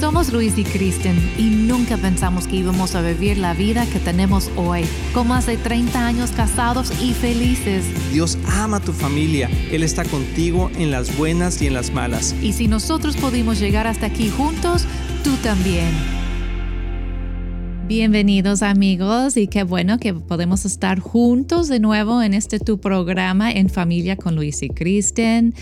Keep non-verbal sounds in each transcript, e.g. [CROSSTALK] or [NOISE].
Somos Luis y Kristen y nunca pensamos que íbamos a vivir la vida que tenemos hoy, con más de 30 años casados y felices. Dios ama a tu familia, Él está contigo en las buenas y en las malas. Y si nosotros pudimos llegar hasta aquí juntos, tú también. Bienvenidos amigos y qué bueno que podemos estar juntos de nuevo en este tu programa en familia con Luis y Kristen.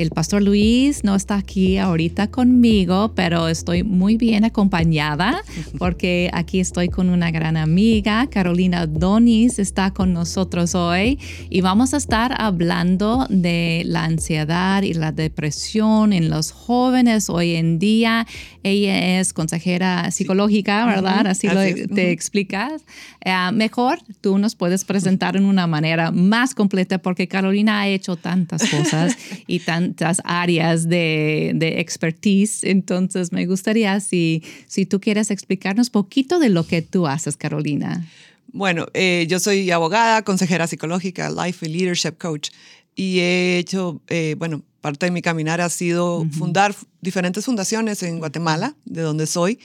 El pastor Luis no está aquí ahorita conmigo, pero estoy muy bien acompañada [LAUGHS] porque aquí estoy con una gran amiga, Carolina Donis, está con nosotros hoy y vamos a estar hablando de la ansiedad y la depresión en los jóvenes hoy en día. Ella es consejera psicológica, ¿verdad? Así, lo te explicas. Eh, mejor tú nos puedes presentar en una manera más completa porque Carolina ha hecho tantas cosas [LAUGHS] y tan tantas áreas de, de, expertise. Entonces, me gustaría si, si tú quieres explicarnos poquito de lo que tú haces, Carolina. Bueno, eh, yo soy abogada, consejera psicológica, life y leadership coach y he hecho, eh, bueno, parte de mi caminar ha sido fundar diferentes fundaciones en Guatemala, de donde soy,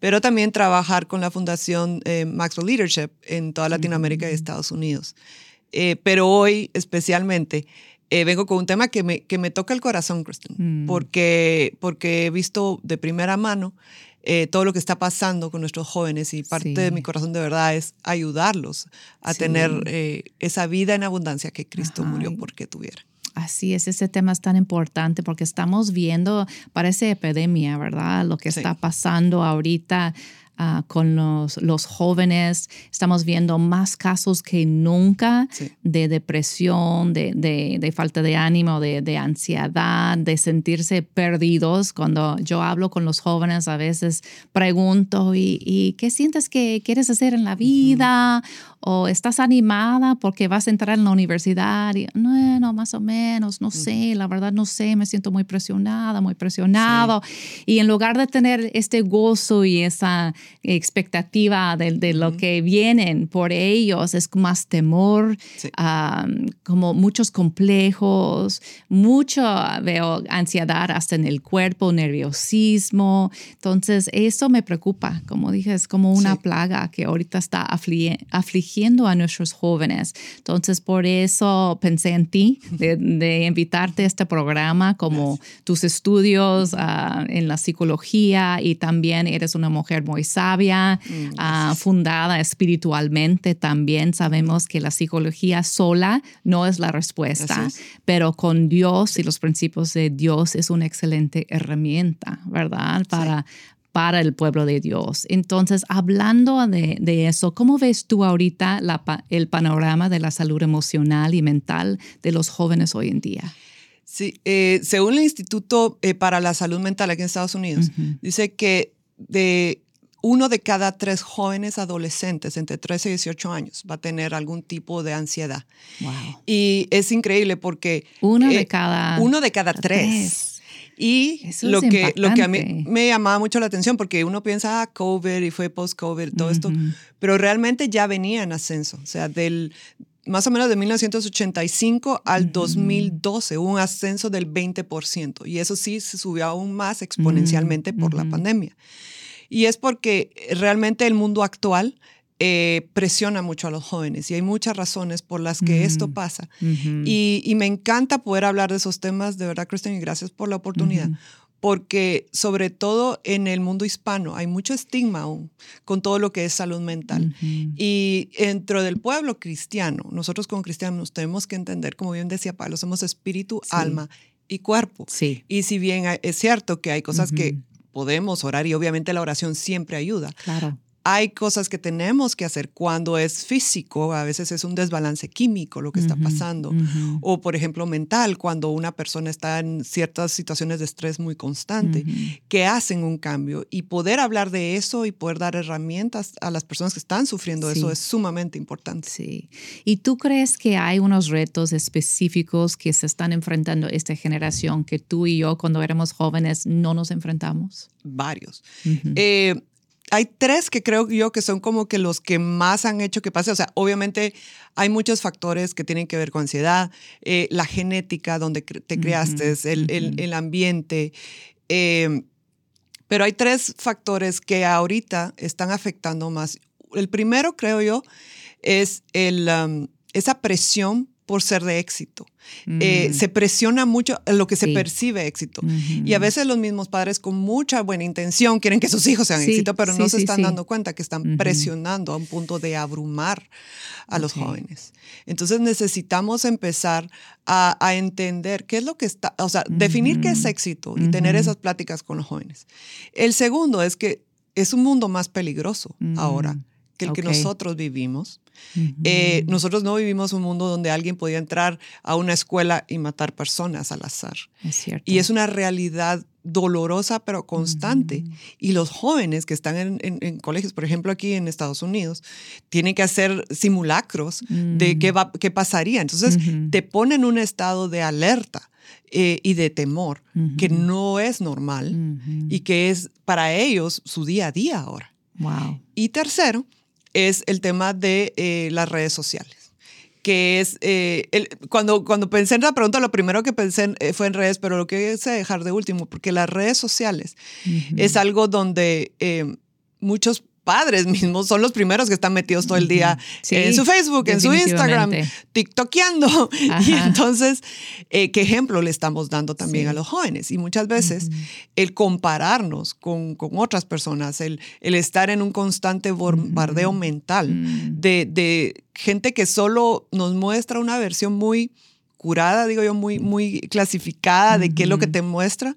pero también trabajar con la fundación eh, Maxwell Leadership en toda Latinoamérica y Estados Unidos. pero hoy especialmente eh, vengo con un tema que me, que me toca el corazón, Kristen, mm. porque, porque he visto de primera mano eh, todo lo que está pasando con nuestros jóvenes y parte de mi corazón de verdad es ayudarlos a tener eh, esa vida en abundancia que Cristo murió porque tuviera. Así es, ese tema es tan importante porque estamos viendo, parece epidemia, ¿verdad? Lo que está pasando ahorita Ah, con los, los, jóvenes. Estamos viendo más casos que nunca de depresión, de, de, falta de ánimo, de, de, ansiedad, de sentirse perdidos. Cuando yo hablo con los jóvenes, a veces pregunto, ¿y, y qué sientes que quieres hacer en la vida? ¿O estás animada porque vas a entrar en la universidad? Y, no, no, más o menos, no sé, la verdad no sé, me siento muy presionada, muy presionado. Y en lugar de tener este gozo y esa expectativa de, lo que vienen por ellos, es más temor, como muchos complejos, mucho veo ansiedad hasta en el cuerpo, nerviosismo. Entonces, eso me preocupa, como dije, es como una plaga que ahorita está afligiendo a nuestros jóvenes. Entonces, por eso pensé en ti, de, invitarte a este programa, como tus estudios ah, en la psicología y también eres una mujer muy sabia, mm, ah, fundada espiritualmente también. Sabemos que la psicología sola no es la respuesta, pero con Dios y los principios de Dios es una excelente herramienta, ¿verdad? Para, para el pueblo de Dios. Entonces, hablando de, de eso, ¿cómo ves tú ahorita la, el panorama de la salud emocional y mental de los jóvenes hoy en día? Sí, eh, según el Instituto eh, para la Salud Mental aquí en Estados Unidos, dice que de uno de cada tres jóvenes adolescentes entre 13 y 18 años va a tener algún tipo de ansiedad. Wow. Y es increíble porque... Uno de eh, cada... Uno de cada tres. Y lo, que, lo que a mí me llamaba mucho la atención, porque uno piensa, ah, COVID y fue post-COVID, todo esto, pero realmente ya venía en ascenso. O sea, del, más o menos de 1985 al 2012 hubo un ascenso del 20%. Y eso sí se subió aún más exponencialmente por la pandemia. Y es porque realmente el mundo actual eh, presiona mucho a los jóvenes y hay muchas razones por las que esto pasa. y, me encanta poder hablar de esos temas, de verdad, Kristen, y gracias por la oportunidad. Porque sobre todo en el mundo hispano hay mucho estigma aún con todo lo que es salud mental. Y dentro del pueblo cristiano, nosotros como cristianos tenemos que entender, como bien decía Pablo, somos espíritu, alma y cuerpo. Sí. Y si bien es cierto que hay cosas que podemos orar y obviamente la oración siempre ayuda. Claro hay cosas que tenemos que hacer cuando es físico, a veces es un desbalance químico lo que está pasando, o por ejemplo mental, cuando una persona está en ciertas situaciones de estrés muy constante, que hacen un cambio. Y poder hablar de eso y poder dar herramientas a las personas que están sufriendo eso es sumamente importante. Sí. ¿Y tú crees que hay unos retos específicos que se están enfrentando esta generación que tú y yo cuando éramos jóvenes no nos enfrentamos? Varios hay tres que creo yo que son como que los que más han hecho que pase. O sea, obviamente hay muchos factores que tienen que ver con ansiedad, eh, la genética, donde te creaste, el, el, ambiente. Eh, Pero hay tres factores que ahorita están afectando más. El primero, creo yo, es el, um, esa presión por ser de éxito. Eh, se presiona mucho lo que se percibe éxito. Y a veces los mismos padres con mucha buena intención quieren que sus hijos sean éxito, pero no se están dando cuenta que están presionando a un punto de abrumar a los jóvenes. Entonces necesitamos empezar a, entender qué es lo que está, o sea, definir qué es éxito y tener esas pláticas con los jóvenes. El segundo es que es un mundo más peligroso ahora que el que nosotros vivimos. Eh, nosotros no vivimos un mundo donde alguien podía entrar a una escuela y matar personas al azar. Es cierto. Y es una realidad dolorosa pero constante. Y los jóvenes que están en, colegios, por ejemplo aquí en Estados Unidos, tienen que hacer simulacros de qué, va, qué pasaría. Entonces te ponen en un estado de alerta. Eh, y de temor, que no es normal y que es para ellos su día a día ahora. Wow. Y tercero, es el tema de eh, las redes sociales que es, eh, el, cuando, cuando pensé en la pregunta, lo primero que pensé eh, fue en redes, pero lo que quise dejar de último, porque las redes sociales es algo donde muchos padres mismos son los primeros que están metidos todo el día en su Facebook, en su Instagram, TikTokeando. [LAUGHS] Y entonces, eh, ¿qué ejemplo le estamos dando también a los jóvenes? Y muchas veces el compararnos con, con, otras personas, el, el estar en un constante bombardeo mental de, de gente que solo nos muestra una versión muy curada, digo yo, muy, muy clasificada de qué es lo que te muestra,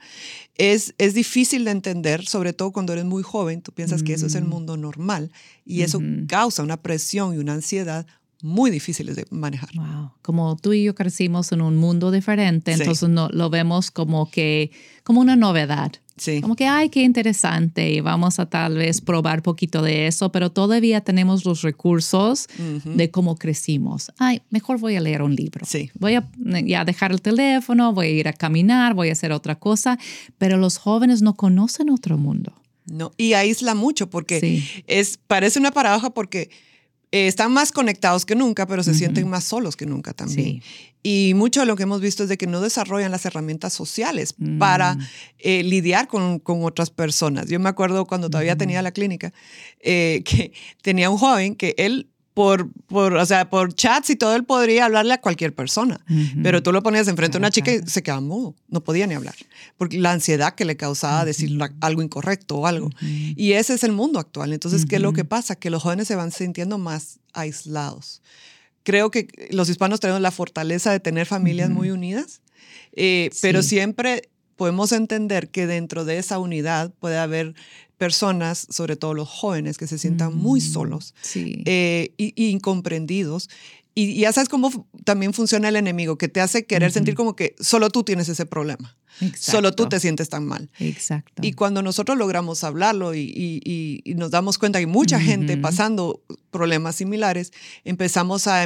es, es difícil de entender, sobre todo cuando eres muy joven, tú piensas que eso es el mm. mundo normal y eso causa una presión y una ansiedad muy difíciles de manejar. Wow. Como tú y yo crecimos en un mundo diferente, entonces no, lo vemos como que como una novedad. Sí. Como que, ay, qué interesante, y vamos a tal vez probar poquito de eso, pero todavía tenemos los recursos de cómo crecimos. Ay, mejor voy a leer un libro. Sí. Voy a ya dejar el teléfono, voy a ir a caminar, voy a hacer otra cosa, pero los jóvenes no conocen otro mundo. No, y aísla mucho porque es, parece una paradoja porque eh, están más conectados que nunca, pero se sienten más solos que nunca también. Y mucho de lo que hemos visto es de que no desarrollan las herramientas sociales para mm. eh, lidiar con, con, otras personas. Yo me acuerdo cuando todavía tenía la clínica, eh, [LAUGHS] que tenía un joven que él por, por, o sea, por chats y todo, él podría hablarle a cualquier persona. Pero tú lo ponías enfrente a una chica y se quedaba mudo, no podía ni hablar. Porque la ansiedad que le causaba decir algo incorrecto o algo. Y ese es el mundo actual. Entonces, ¿qué es lo que pasa? Que los jóvenes se van sintiendo más aislados. Creo que los hispanos tenemos la fortaleza de tener familias muy unidas, eh, pero siempre podemos entender que dentro de esa unidad puede haber personas, sobre todo los jóvenes, que se sientan muy mm, solos e incomprendidos. Y, ya sabes cómo también funciona el enemigo, que te hace querer sentir como que solo tú tienes ese problema. Solo tú te sientes tan mal. Exacto. Y cuando nosotros logramos hablarlo y, nos damos cuenta que mucha gente pasando problemas similares, empezamos a,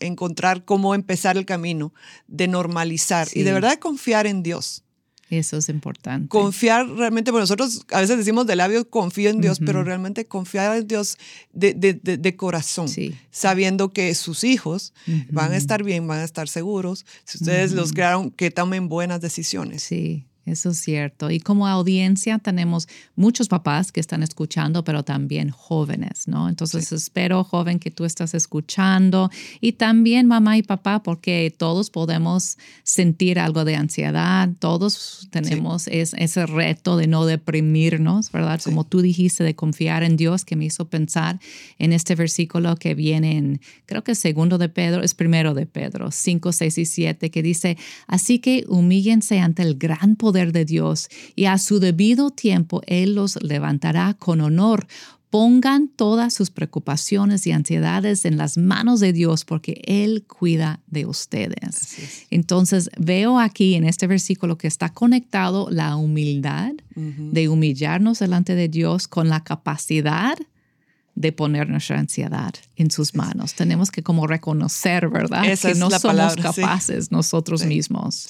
encontrar cómo empezar el camino de normalizar y de verdad confiar en Dios. Eso es importante. Confiar realmente, porque nosotros a veces decimos de labios confío en Dios, pero realmente confiar en Dios de, de, de, corazón, sabiendo que sus hijos van a estar bien, van a estar seguros, si ustedes los crearon, que tomen buenas decisiones. Sí. Eso es cierto. Y como audiencia tenemos muchos papás que están escuchando, pero también jóvenes, ¿no? Entonces espero, joven, que tú estás escuchando y también mamá y papá, porque todos podemos sentir algo de ansiedad, todos tenemos ese reto de no deprimirnos, ¿verdad? Como tú dijiste, de confiar en Dios, que me hizo pensar en este versículo que viene en, creo que segundo de Pedro, es primero de Pedro, 5, 6 y 7, que dice, así que humíllense ante el gran poder de Dios y a su debido tiempo Él los levantará con honor. Pongan todas sus preocupaciones y ansiedades en las manos de Dios porque Él cuida de ustedes. Entonces veo aquí en este versículo que está conectado la humildad de humillarnos delante de Dios con la capacidad de poner nuestra ansiedad en sus manos. Tenemos que como reconocer, ¿verdad? que no somos capaces nosotros mismos.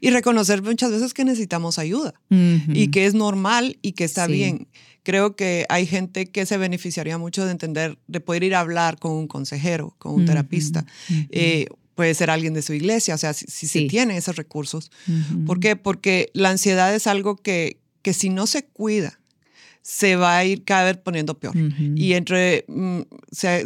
Y reconocer muchas veces que necesitamos ayuda y que es normal y que está bien. Creo que hay gente que se beneficiaría mucho de entender, de poder ir a hablar con un consejero, con un terapista. Eh, puede ser alguien de su iglesia, o sea, si, se tienen esos recursos. ¿Por qué? Porque la ansiedad es algo que, que si no se cuida, se va a ir cada vez poniendo peor. Y entre, mm,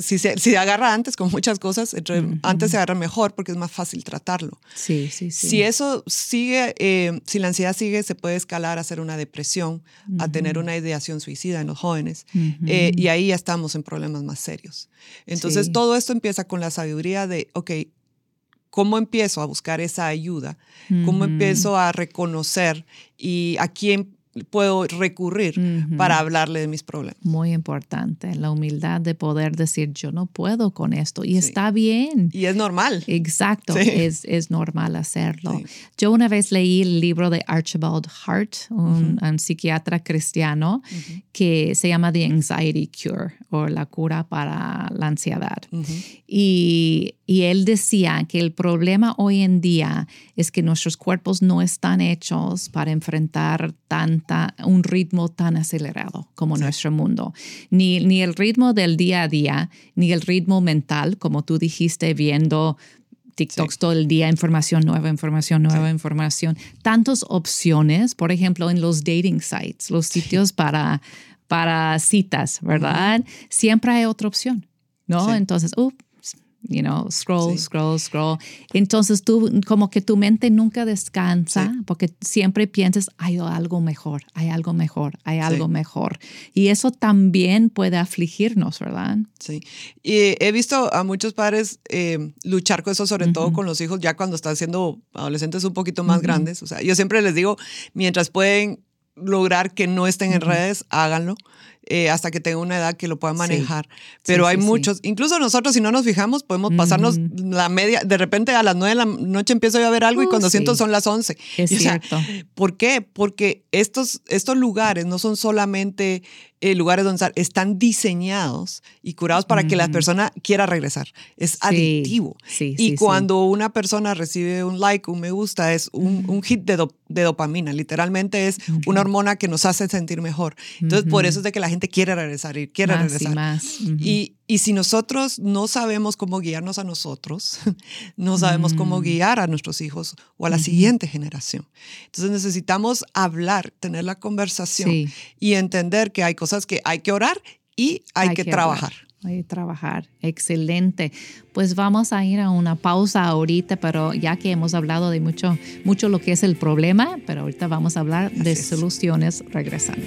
si, se, agarra antes con muchas cosas, entre, antes se agarra mejor porque es más fácil tratarlo. Sí, sí, sí. Si eso sigue, eh, si la ansiedad sigue, se puede escalar a hacer una depresión, a tener una ideación suicida en los jóvenes. Eh, y ahí ya estamos en problemas más serios. Entonces, todo esto empieza con la sabiduría de, ok, ¿Cómo empiezo a buscar esa ayuda? ¿Cómo empiezo a reconocer y a quién puedo recurrir para hablarle de mis problemas. Muy importante, la humildad de poder decir, yo no puedo con esto y está bien. Y es normal. Exacto, es, es, normal hacerlo. Yo una vez leí el libro de Archibald Hart, un, psiquiatra cristiano, que se llama The Anxiety Cure o la cura para la ansiedad. y, y él decía que el problema hoy en día es que nuestros cuerpos no están hechos para enfrentar tanto un ritmo tan acelerado como nuestro mundo. Ni, ni el ritmo del día a día, ni el ritmo mental, como tú dijiste, viendo TikToks todo el día, información nueva, información nueva, información. Tantas opciones, por ejemplo, en los dating sites, los sitios para, para citas, ¿verdad? Siempre hay otra opción, ¿no? Entonces, uh, you know, scroll, scroll, scroll. Entonces tú, como que tu mente nunca descansa porque siempre piensas, hay algo mejor, hay algo mejor, hay algo mejor. Y eso también puede afligirnos, ¿verdad? Sí. Y he visto a muchos padres eh, luchar con eso, sobre todo con los hijos, ya cuando están siendo adolescentes un poquito más grandes. O sea, yo siempre les digo, mientras pueden lograr que no estén en redes, háganlo. Eh, hasta que tenga una edad que lo pueda manejar. Pero hay muchos, incluso nosotros si no nos fijamos, podemos pasarnos la media, de repente a las nueve de la noche empiezo yo a ver algo y uh, cuando siento son las once. Es cierto. ¿Por qué? Porque estos, estos lugares no son solamente eh, lugares donde están diseñados y curados para que la persona quiera regresar. Es adictivo. y cuando una persona recibe un like, un me gusta, es un, hit de, de, dopamina. Literalmente es una hormona que nos hace sentir mejor. Entonces, por eso es de que la gente quiere regresar y quiere regresar. Y, más. y, y si nosotros no sabemos cómo guiarnos a nosotros, [LAUGHS] no sabemos cómo mm. guiar a nuestros hijos o a la siguiente generación. Entonces necesitamos hablar, tener la conversación y entender que hay cosas que hay que orar y hay, que, trabajar. Hay que trabajar. Excelente. Pues vamos a ir a una pausa ahorita, pero ya que hemos hablado de mucho, mucho lo que es el problema, pero ahorita vamos a hablar de soluciones regresando.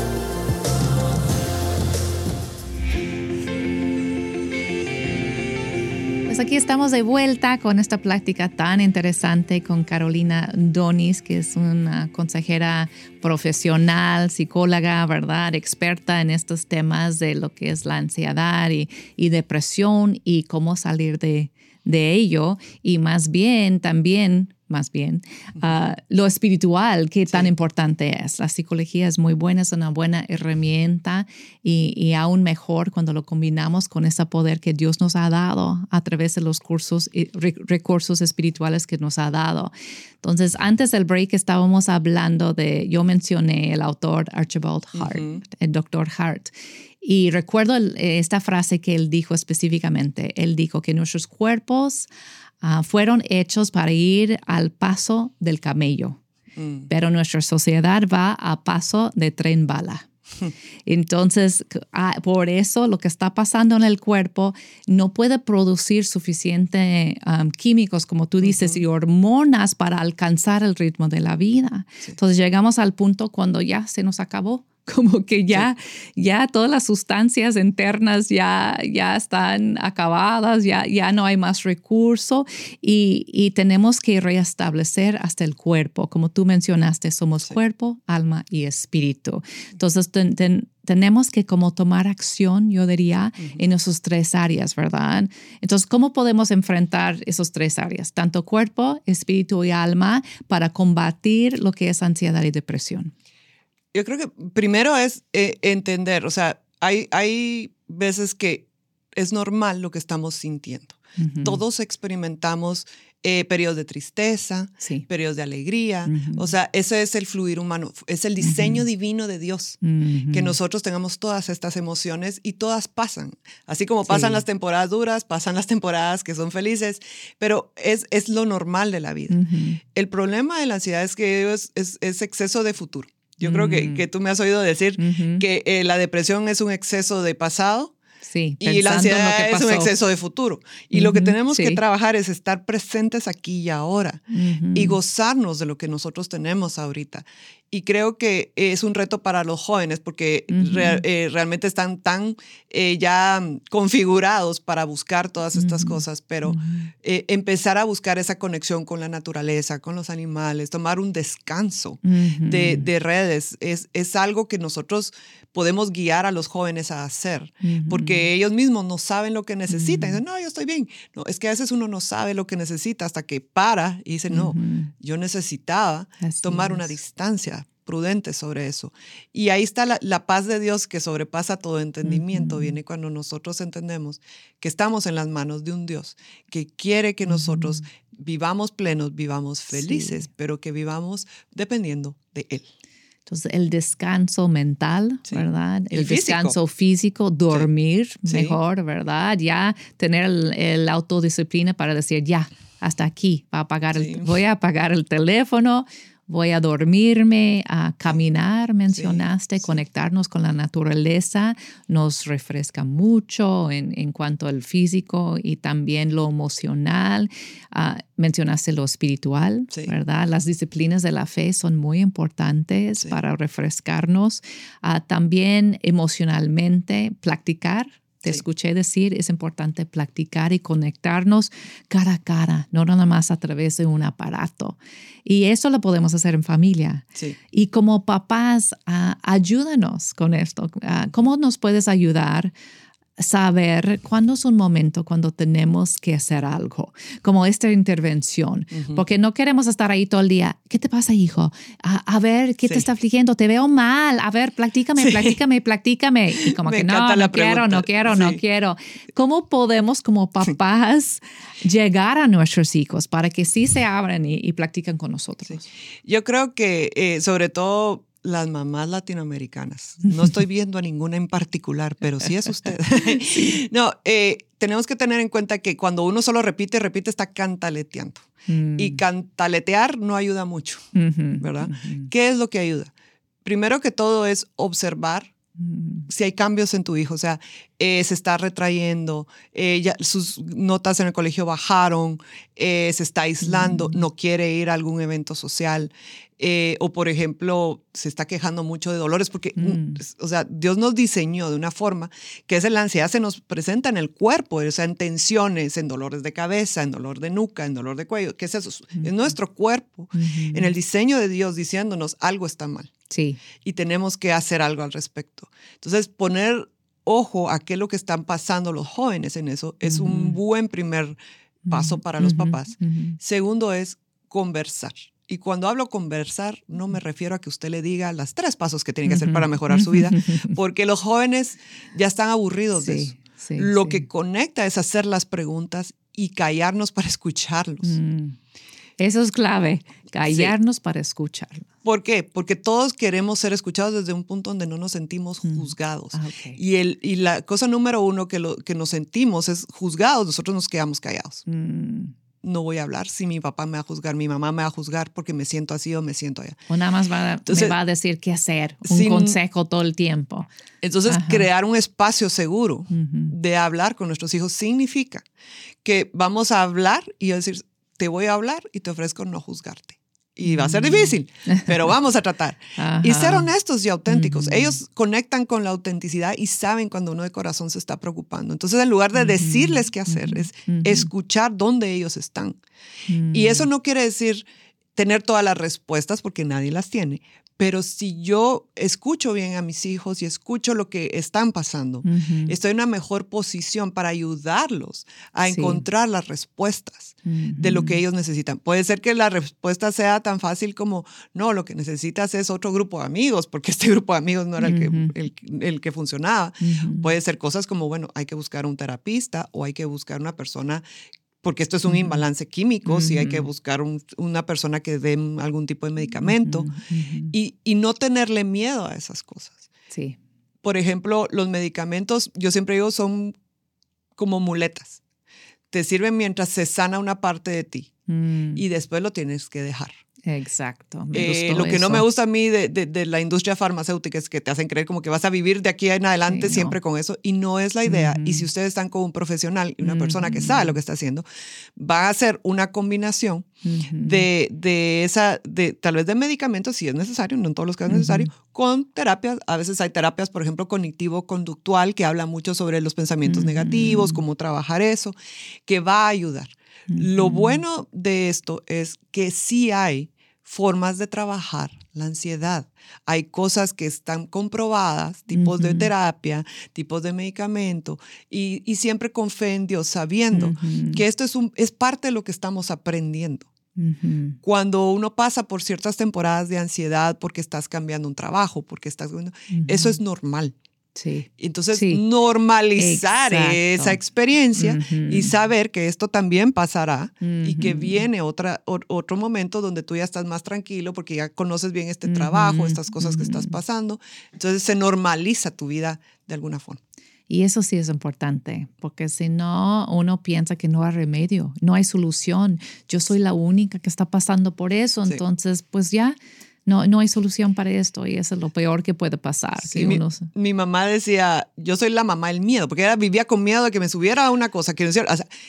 Aquí estamos de vuelta con esta plática tan interesante con Carolina Donis, que es una consejera profesional, psicóloga, ¿verdad? Experta en estos temas de lo que es la ansiedad y, depresión y cómo salir de ello. Y más bien también más bien, ah, lo espiritual, que tan importante es. La psicología es muy buena, es una buena herramienta y, aún mejor cuando lo combinamos con ese poder que Dios nos ha dado a través de los cursos y recursos espirituales que nos ha dado. Entonces, antes del break estábamos hablando de, yo mencioné el autor Archibald Hart, el doctor Hart. Y recuerdo esta frase que él dijo específicamente. Él dijo que nuestros cuerpos Ah, fueron hechos para ir al paso del camello, mm. pero nuestra sociedad va a paso de tren bala. [LAUGHS] Entonces, ah, por eso lo que está pasando en el cuerpo no puede producir suficiente químicos, como tú dices, y hormonas para alcanzar el ritmo de la vida. Entonces, llegamos al punto cuando ya se nos acabó [LAUGHS] como que ya, ya todas las sustancias internas ya, ya están acabadas, ya, ya no hay más recurso y, y tenemos que reestablecer hasta el cuerpo. Como tú mencionaste, somos cuerpo, alma y espíritu. Entonces, tenemos que como tomar acción, yo diría, en esas tres áreas, ¿verdad? Entonces, ¿cómo podemos enfrentar esas tres áreas, tanto cuerpo, espíritu y alma, para combatir lo que es ansiedad y depresión? Yo creo que primero es eh, entender, o sea, hay, hay veces que es normal lo que estamos sintiendo. Todos experimentamos eh, periodos de tristeza, periodos de alegría. O sea, ese es el fluir humano, es el diseño divino de Dios, que nosotros tengamos todas estas emociones y todas pasan. Así como pasan las temporadas duras, pasan las temporadas que son felices, pero es, es lo normal de la vida. El problema de la ansiedad es que es, es, exceso de futuro. Yo creo que, mm. que, tú me has oído decir que eh, la depresión es un exceso de pasado Sí, y la ansiedad es un exceso de futuro. Y lo que tenemos que trabajar es estar presentes aquí y ahora y gozarnos de lo que nosotros tenemos ahorita y creo que es un reto para los jóvenes porque eh, realmente están tan eh, ya configurados para buscar todas estas cosas, pero eh, empezar a buscar esa conexión con la naturaleza, con los animales, tomar un descanso de, de, redes, es, es algo que nosotros podemos guiar a los jóvenes a hacer, porque ellos mismos no saben lo que necesitan. Dicen, no, yo estoy bien. No, es que a veces uno no sabe lo que necesita hasta que para y dice, no, yo necesitaba tomar una distancia prudentes sobre eso. Y ahí está la, paz de Dios que sobrepasa todo entendimiento. Viene cuando nosotros entendemos que estamos en las manos de un Dios que quiere que nosotros vivamos plenos, vivamos felices, pero que vivamos dependiendo de Él. Entonces, el descanso mental, ¿verdad? El, descanso físico, dormir mejor, ¿verdad? Ya tener el, autodisciplina para decir, ya, hasta aquí, va a apagar voy a apagar el teléfono, voy a dormirme, a caminar, mencionaste, conectarnos con la naturaleza, nos refresca mucho en, en cuanto al físico y también lo emocional. Ah, mencionaste lo espiritual, ¿verdad? Las disciplinas de la fe son muy importantes para refrescarnos. Ah, también emocionalmente, practicar te escuché decir, es importante practicar y conectarnos cara a cara, no nada más a través de un aparato. Y eso lo podemos hacer en familia. Y como papás, ah, ayúdanos con esto. Ah, ¿Cómo nos puedes ayudar saber cuándo es un momento cuando tenemos que hacer algo, como esta intervención, porque no queremos estar ahí todo el día. ¿Qué te pasa, hijo? A, ver, ¿qué te está afligiendo? Te veo mal. A ver, platícame, platícame, platícame. Y como que no, no quiero, no quiero, no quiero. ¿Cómo podemos como papás llegar a nuestros hijos para que sí se abran y, y platican con nosotros? Yo creo que eh, sobre todo las mamás latinoamericanas. [LAUGHS] No estoy viendo a ninguna en particular, pero sí es usted. [LAUGHS] [LAUGHS] no, eh, tenemos que tener en cuenta que cuando uno solo repite, repite, está cantaleteando. Y mm. cantaletear no ayuda mucho, ¿verdad? ¿Qué es lo que ayuda? Primero que todo es observar. Si hay cambios en tu hijo, o sea, eh, se está retrayendo, eh, sus notas en el colegio bajaron, se está aislando, mm. no quiere ir a algún evento social, eh, o por ejemplo, se está quejando mucho de dolores, porque, mm, mm. o sea, Dios nos diseñó de una forma que es la ansiedad se nos presenta en el cuerpo, o sea, en tensiones, en dolores de cabeza, en dolor de nuca, en dolor de cuello, ¿qué es eso? Es nuestro cuerpo, en el diseño de Dios diciéndonos algo está mal. Sí. Y tenemos que hacer algo al respecto. Entonces, poner ojo a qué es lo que están pasando los jóvenes en eso es un buen primer paso para los papás. Segundo es conversar. Y cuando hablo conversar, no me refiero a que usted le diga las tres pasos que tiene que hacer para mejorar su vida, [LAUGHS] porque los jóvenes ya están aburridos de eso. Lo que conecta es hacer las preguntas y callarnos para escucharlos. Mm. Eso es clave, callarnos para escucharlos. ¿Por qué? Porque todos queremos ser escuchados desde un punto donde no nos sentimos mm. juzgados. Ah, y, el, y la cosa número uno que, lo, que nos sentimos es juzgados, nosotros nos quedamos callados. Mm no voy a hablar si mi papá me va a juzgar, mi mamá me va a juzgar porque me siento así o me siento allá. O nada más va, me va a decir qué hacer, un consejo todo el tiempo. Entonces, crear un espacio seguro de hablar con nuestros hijos significa que vamos a hablar y yo decir, te voy a hablar y te ofrezco no juzgarte y va a ser difícil, pero vamos a tratar. [LAUGHS] Y ser honestos y auténticos. Ellos conectan con la autenticidad y saben cuando uno de corazón se está preocupando. Entonces, en lugar de decirles qué hacer, es escuchar dónde ellos están. Y eso no quiere decir tener todas las respuestas, porque nadie las tiene, pero si yo escucho bien a mis hijos y escucho lo que están pasando, estoy en una mejor posición para ayudarlos a encontrar las respuestas de lo que ellos necesitan. Puede ser que la respuesta sea tan fácil como, no, lo que necesitas es otro grupo de amigos, porque este grupo de amigos no era el, que, el, que funcionaba. Puede ser cosas como, bueno, hay que buscar un terapista o hay que buscar una persona porque esto es un imbalance químico, si hay que buscar una persona que dé algún tipo de medicamento y, y, no tenerle miedo a esas cosas. Sí. Por ejemplo, los medicamentos, yo siempre digo, son como muletas. Te sirven mientras se sana una parte de ti mm. y después lo tienes que dejar. Exacto. Eh, lo que no me gusta a mí de, de, la industria farmacéutica es que te hacen creer como que vas a vivir de aquí en adelante siempre con eso y no es la idea. Y si ustedes están con un profesional y una persona que sabe lo que está haciendo, va a ser una combinación de, de, esa, de tal vez de medicamentos, si es necesario, no en todos los casos es necesario, con terapias. A veces hay terapias, por ejemplo, cognitivo-conductual, que habla mucho sobre los pensamientos negativos, cómo trabajar eso, que va a ayudar. Lo bueno de esto es que sí hay formas de trabajar la ansiedad. Hay cosas que están comprobadas, tipos de terapia, tipos de medicamento, y, siempre con fe en Dios, sabiendo que esto es, un, es parte de lo que estamos aprendiendo. Cuando uno pasa por ciertas temporadas de ansiedad porque estás cambiando un trabajo, porque estás... Eso es normal. Sí. Entonces, normalizar esa experiencia y saber que esto también pasará y que viene otra, otro momento donde tú ya estás más tranquilo porque ya conoces bien este trabajo, estas cosas que estás pasando. Entonces, se normaliza tu vida de alguna forma. Y eso sí es importante, porque si no, uno piensa que no hay remedio, no hay solución. Yo soy la única que está pasando por eso, entonces, pues ya no, no hay solución para esto y eso es lo peor que puede pasar. mi, mamá decía, yo soy la mamá del miedo, porque ella vivía con miedo de que me subiera una cosa. Que o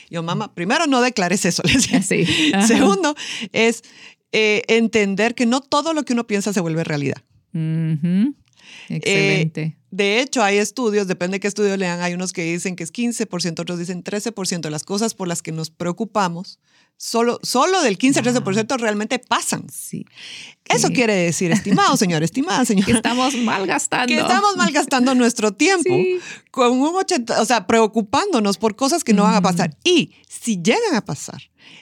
yo, mamá, primero no declares eso. [LAUGHS] Le decía. Segundo, es eh, entender que no todo lo que uno piensa se vuelve realidad. Excelente. Eh, de hecho, hay estudios, depende de qué estudio lean, hay unos que dicen que es 15%, otros dicen 13% de las cosas por las que nos preocupamos solo, solo del 15-13% realmente pasan. Sí. Eso quiere decir, estimado señor, [LAUGHS] estimada señora. Que estamos malgastando. Que estamos malgastando nuestro tiempo con un 80, o sea, preocupándonos por cosas que no van a pasar. Y si llegan a pasar,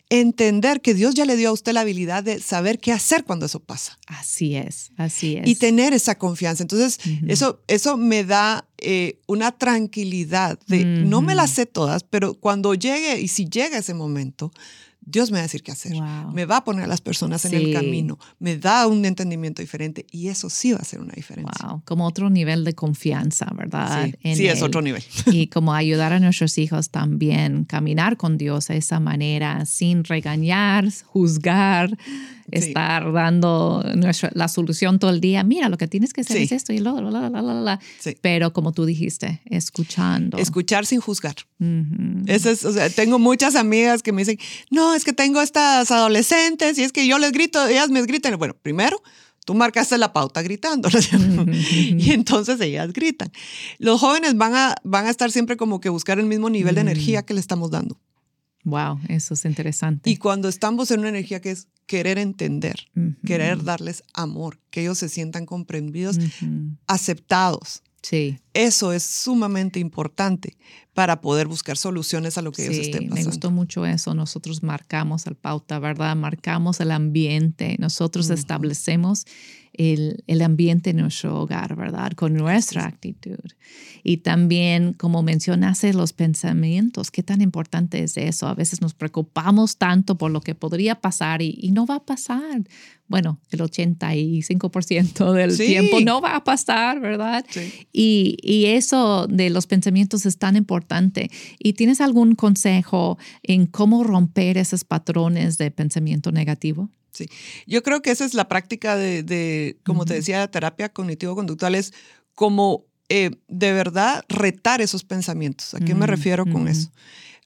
entender que Dios ya le dio a usted la habilidad de saber qué hacer cuando eso pasa. Así es, así es. Y tener esa confianza. Entonces, eso, eso me da eh, una tranquilidad de, no me las sé todas, pero cuando llegue y si llega ese momento, Dios me va a decir qué hacer. Me va a poner a las personas en el camino. Me da un entendimiento diferente y eso sí va a ser una diferencia. Wow. Como otro nivel de confianza, ¿verdad? Sí, es otro nivel. Y como ayudar a nuestros hijos también, caminar con Dios de esa manera, sin regañar, juzgar, estar dando la solución todo el día. Mira, lo que tienes que hacer es esto y lo, la, la, la, la. Pero como tú dijiste, escuchando. Escuchar sin juzgar. Eso es, o sea, tengo muchas amigas que me dicen, no, es que tengo estas adolescentes y es que yo les grito, ellas me gritan. Bueno, primero, tú marcaste la pauta gritando. y entonces ellas gritan. Los jóvenes van a, van a estar siempre como que buscar el mismo nivel de energía que le estamos dando. Wow, eso es interesante. Y cuando estamos en una energía que es querer entender, querer darles amor, que ellos se sientan comprendidos, aceptados. Sí. Eso es sumamente importante para poder buscar soluciones a lo que ellos estén pasando. Me gustó mucho eso. Nosotros marcamos el pauta, ¿verdad? Marcamos el ambiente. Nosotros establecemos el, el, ambiente en nuestro hogar, ¿verdad? Con nuestra actitud. Y también, como mencionaste, los pensamientos. ¿Qué tan importante es eso? A veces nos preocupamos tanto por lo que podría pasar y, y no va a pasar. Bueno, el 85% del tiempo no va a pasar, ¿verdad? Y, y eso de los pensamientos es tan importante. ¿Y tienes algún consejo en cómo romper esos patrones de pensamiento negativo? Sí, yo creo que esa es la práctica de, como te decía, terapia cognitivo-conductual, es como eh, de verdad retar esos pensamientos. ¿A qué me refiero con eso?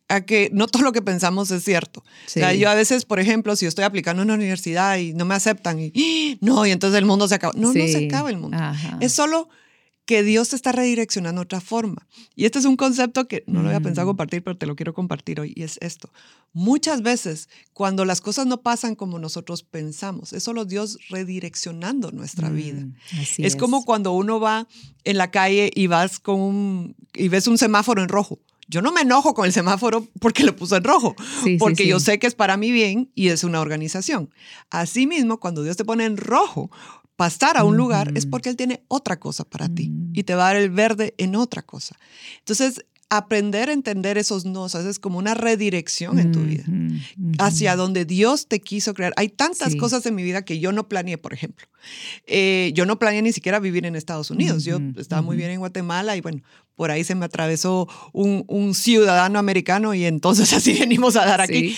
A que no todo lo que pensamos es cierto. O sea, yo a veces, por ejemplo, si estoy aplicando en una universidad y no me aceptan y no, y entonces el mundo se acaba. No, no se acaba el mundo. Es solo que Dios te está redireccionando de otra forma. Y este es un concepto que no lo había pensado mm. compartir, pero te lo quiero compartir hoy, y es esto. Muchas veces, cuando las cosas no pasan como nosotros pensamos, es solo Dios redireccionando nuestra vida. Mm, es, como cuando uno va en la calle y vas con un, y ves un semáforo en rojo. Yo no me enojo con el semáforo porque lo puso en rojo, porque yo sé que es para mi bien y es una organización. Asimismo, cuando Dios te pone en rojo, pasar a un lugar es porque Él tiene otra cosa para ti mm. y te va a dar el verde en otra cosa. Entonces, aprender a entender esos no, es como una redirección en tu vida, hacia donde Dios te quiso crear. Hay tantas cosas en mi vida que yo no planeé, por ejemplo. Eh, yo no planeé ni siquiera vivir en Estados Unidos. Yo estaba muy bien en Guatemala y bueno, por ahí se me atravesó un, un ciudadano americano y entonces [LAUGHS] así venimos a dar aquí.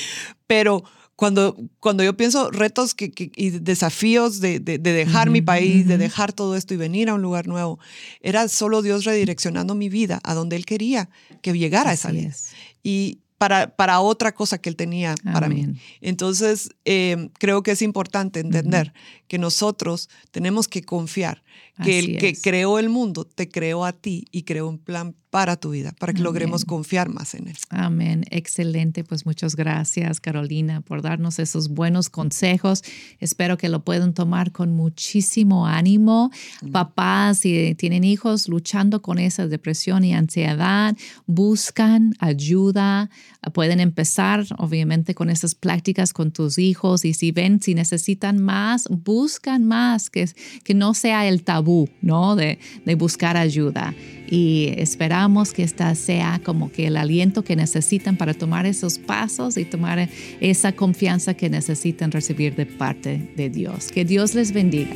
Pero cuando, cuando yo pienso retos que, y desafíos de, de, dejar mi país, de dejar todo esto y venir a un lugar nuevo, era solo Dios redireccionando mi vida a donde Él quería que llegara esa vida. Y para, para otra cosa que Él tenía para mí. Entonces, eh, creo que es importante entender que nosotros tenemos que confiar que el que creó el mundo te creó a ti y creó un plan para tu vida, para que logremos confiar más en él. Amén. Excelente. Pues muchas gracias, Carolina, por darnos esos buenos consejos. Espero que lo puedan tomar con muchísimo ánimo. Papás, si tienen hijos luchando con esa depresión y ansiedad, buscan ayuda. Pueden empezar, obviamente, con esas prácticas con tus hijos y si ven, si necesitan más, buscan más, que, que no sea el tabú, ¿no? De, de buscar ayuda. Y esperamos que esta sea como que el aliento que necesitan para tomar esos pasos y tomar esa confianza que necesitan recibir de parte de Dios. Que Dios les bendiga.